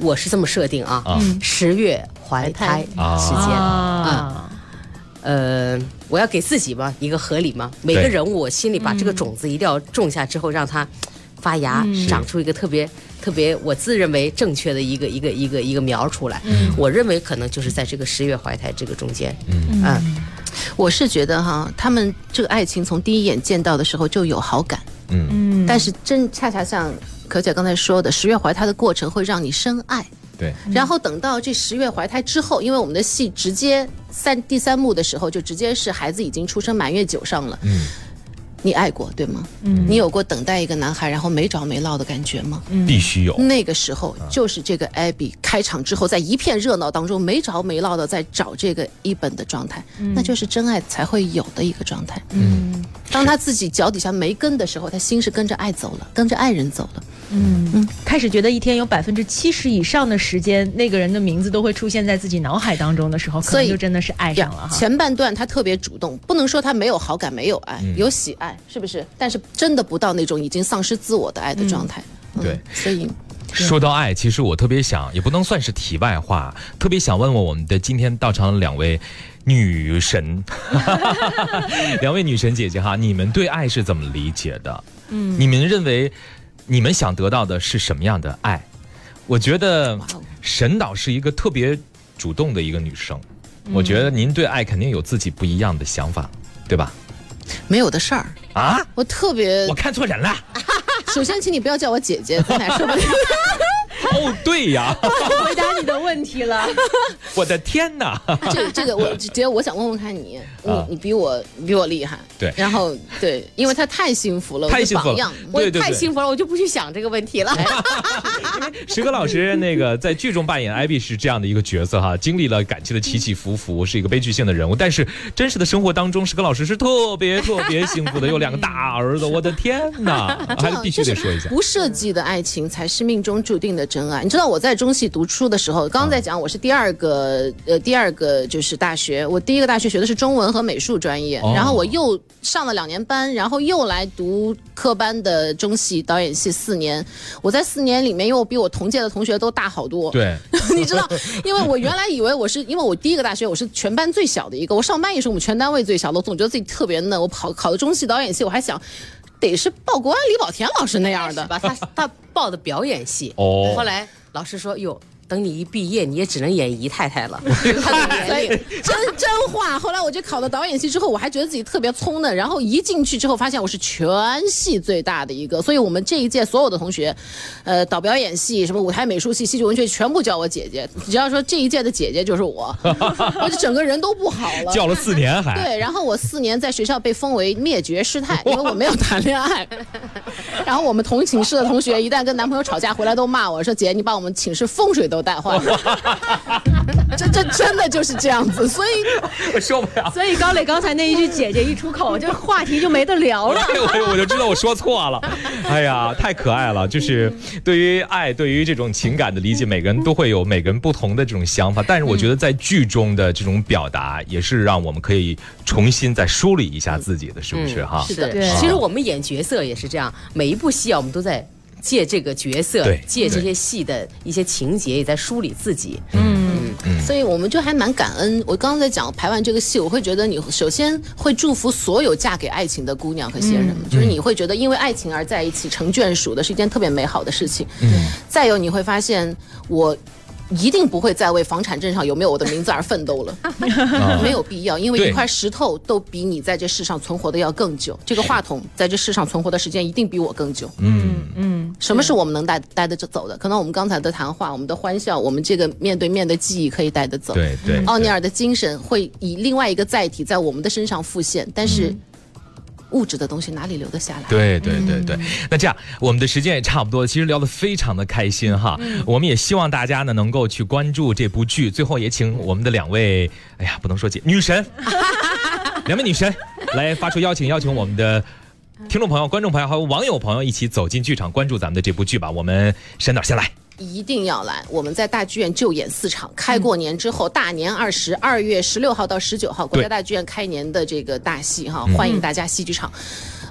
C: 我是这么设定啊，
A: 啊。
C: 十月怀胎
A: 啊
C: 时间，
B: 啊，
C: 呃，我要给自己嘛一个合理嘛，每个人物我心里把这个种子一定要种下之后，让它发芽，长出一个特别特别我自认为正确的一个一个一个一个苗出来。我认为可能就是在这个十月怀胎这个中间，嗯。
D: 我是觉得哈，他们这个爱情从第一眼见到的时候就有好感，
A: 嗯。
B: 嗯，
D: 但是真恰恰像可姐刚才说的，十月怀胎的过程会让你深爱。
A: 对，
D: 然后等到这十月怀胎之后，因为我们的戏直接三第三幕的时候，就直接是孩子已经出生满月九上了。
A: 嗯，
D: 你爱过对吗？嗯，你有过等待一个男孩然后没着没落的感觉吗？
A: 必须有。
D: 那个时候就是这个 Abby 开场之后，在一片热闹当中没着没落的在找这个一本的状态，那就是真爱才会有的一个状态。
B: 嗯
D: 当他自己脚底下没根的时候，他心是跟着爱走了，跟着爱人走了。
B: 嗯，开始觉得一天有百分之七十以上的时间，那个人的名字都会出现在自己脑海当中的时候，可
D: 所以
B: 能就真的是爱上了哈。
D: 前半段他特别主动，不能说他没有好感、没有爱，有喜爱，是不是？但是真的不到那种已经丧失自我的爱的状态。嗯
A: 对，
D: 所以
A: 说到爱，其实我特别想，也不能算是题外话，特别想问问我们的今天到场的两位女神，两位女神姐姐哈，你们对爱是怎么理解的？嗯，你们认为你们想得到的是什么样的爱？我觉得沈导是一个特别主动的一个女生，我觉得您对爱肯定有自己不一样的想法，对吧？
D: 没有的事儿。
A: 啊，
D: 我特别
A: 我，看错人了。
D: 首先请你不要叫我姐姐，咱俩说不定。
A: 哦，对呀，
B: 回答你的问题了。
A: 我的天哪！
D: 这这个我姐，我想问问看你，你
A: 啊
D: 你比我你比我厉害，
A: 对
D: 然后对，因为他太幸福了，我
A: 太幸福了
D: 的榜样。
C: 我太幸福了，我就不去想这个问题了。
A: 石哥老师那个在剧中扮演艾比是这样的一个角色哈，经历了感情的起起伏伏，是一个悲剧性的人物。但是真实的生活当中，石哥老师是特别特别幸福的，有两个大儿子，我的天哪！还是必须得说一下。
D: 不设计的爱情才是命中注定的真爱。你知道我在中戏读书的时候，刚刚在讲我是第二个呃第二个就是大学，我第一个大学学的是中文和美术专业，
A: 哦
D: 然后我又上了两年班，然后又来读科班的中戏导演系四年。我在四年里面，因为我比我同届的同学都大好多，
A: 对，
D: 你知道，因为我原来以为我是，因为我第一个大学我是全班最小的一个，我上班也是我们全单位最小的，我总觉得自己特别嫩。我跑考的中戏导演系，我还想得是报国安李保田老师那样的。
C: 吧，他他报的表演系，
A: 哦。
C: 后来老师说，哟，等你一毕业，你也只能演姨太太了。
D: 他的年龄，真真话。后来我就考了导演系之后，我还觉得自己特别聪的，然后一进去之后发现我是全系最大的一个，所以我们这一届所有的同学，呃，导表演系、什么舞台美术系、戏剧文学系全部叫我姐姐。只要说这一届的姐姐就是我，我就整个人都不好了。
A: 叫了四年还。
D: 对，然后我四年在学校被封为灭绝师太，因为我没有谈恋爱。然后我们同寝室的同学一旦跟男朋友吵架回来都骂我说：“姐，你把我们寝室风水都带坏了。”这这真的就是这样子，所以
A: 我受不了。
B: 所以高磊刚才那一句“姐姐”一出口，这话题就没得聊了。
A: 我我就知道我说错了，哎呀，太可爱了！就是对于爱，对于这种情感的理解，每个人都会有每个人不同的这种想法。但是我觉得在剧中的这种表达，也是让我们可以重新再梳理一下自己的，是不是哈？
D: 是的
C: 其实我们演角色也是这样，每一部戏啊，我们都在借这个角色，借这些戏的一些情节，也在梳理自己。
B: 嗯，
D: 所以我们就还蛮感恩。我刚刚在讲排完这个戏，我会觉得你首先会祝福所有嫁给爱情的姑娘和先人们，就是你会觉得因为爱情而在一起成眷属的是一件特别美好的事情。嗯，再有你会发现我。一定不会再为房产证上有没有我的名字而奋斗了，
A: 啊
D: 没有必要，因为一块石头都比你在这世上存活的要更久。这个话筒在这世上存活的时间一定比我更久。
A: 嗯，
B: 嗯，
D: 什么是我们能带带得走的？可能我们刚才的谈话，我们的欢笑，我们这个面对面的记忆可以带得走。
A: 对对。
D: 奥尼尔的精神会以另外一个载体在我们的身上复现，但是物质的东西哪里留得下来？
A: 对对对对，那这样我们的时间也差不多，其实聊得非常的开心哈。我们也希望大家呢能够去关注这部剧。最后也请我们的两位，哎呀，不能说姐女神，两位女神来发出邀请，邀请我们的听众朋友、观众朋友还有网友朋友一起走进剧场，关注咱们的这部剧吧。我们沈导先来。
D: 一定要来！我们在大剧院就演四场，开过年之后，大年二十二月十六号到十九号，国家大剧院开年的这个大戏哈，欢迎大家戏剧场。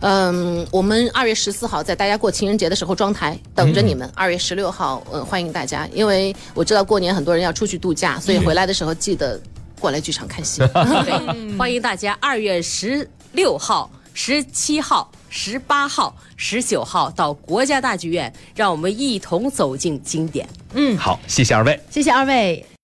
D: 嗯，我们二月十四号在大家过情人节的时候装台，等着你们。二月十六号，嗯，欢迎大家，因为我知道过年很多人要出去度假，所以回来的时候记得过来剧场看戏。
C: 对，欢迎大家二月十六号、十七号、十八号、十九号到国家大剧院，让我们一同走进经典。
A: 嗯好，谢谢二位。
B: 谢谢二位。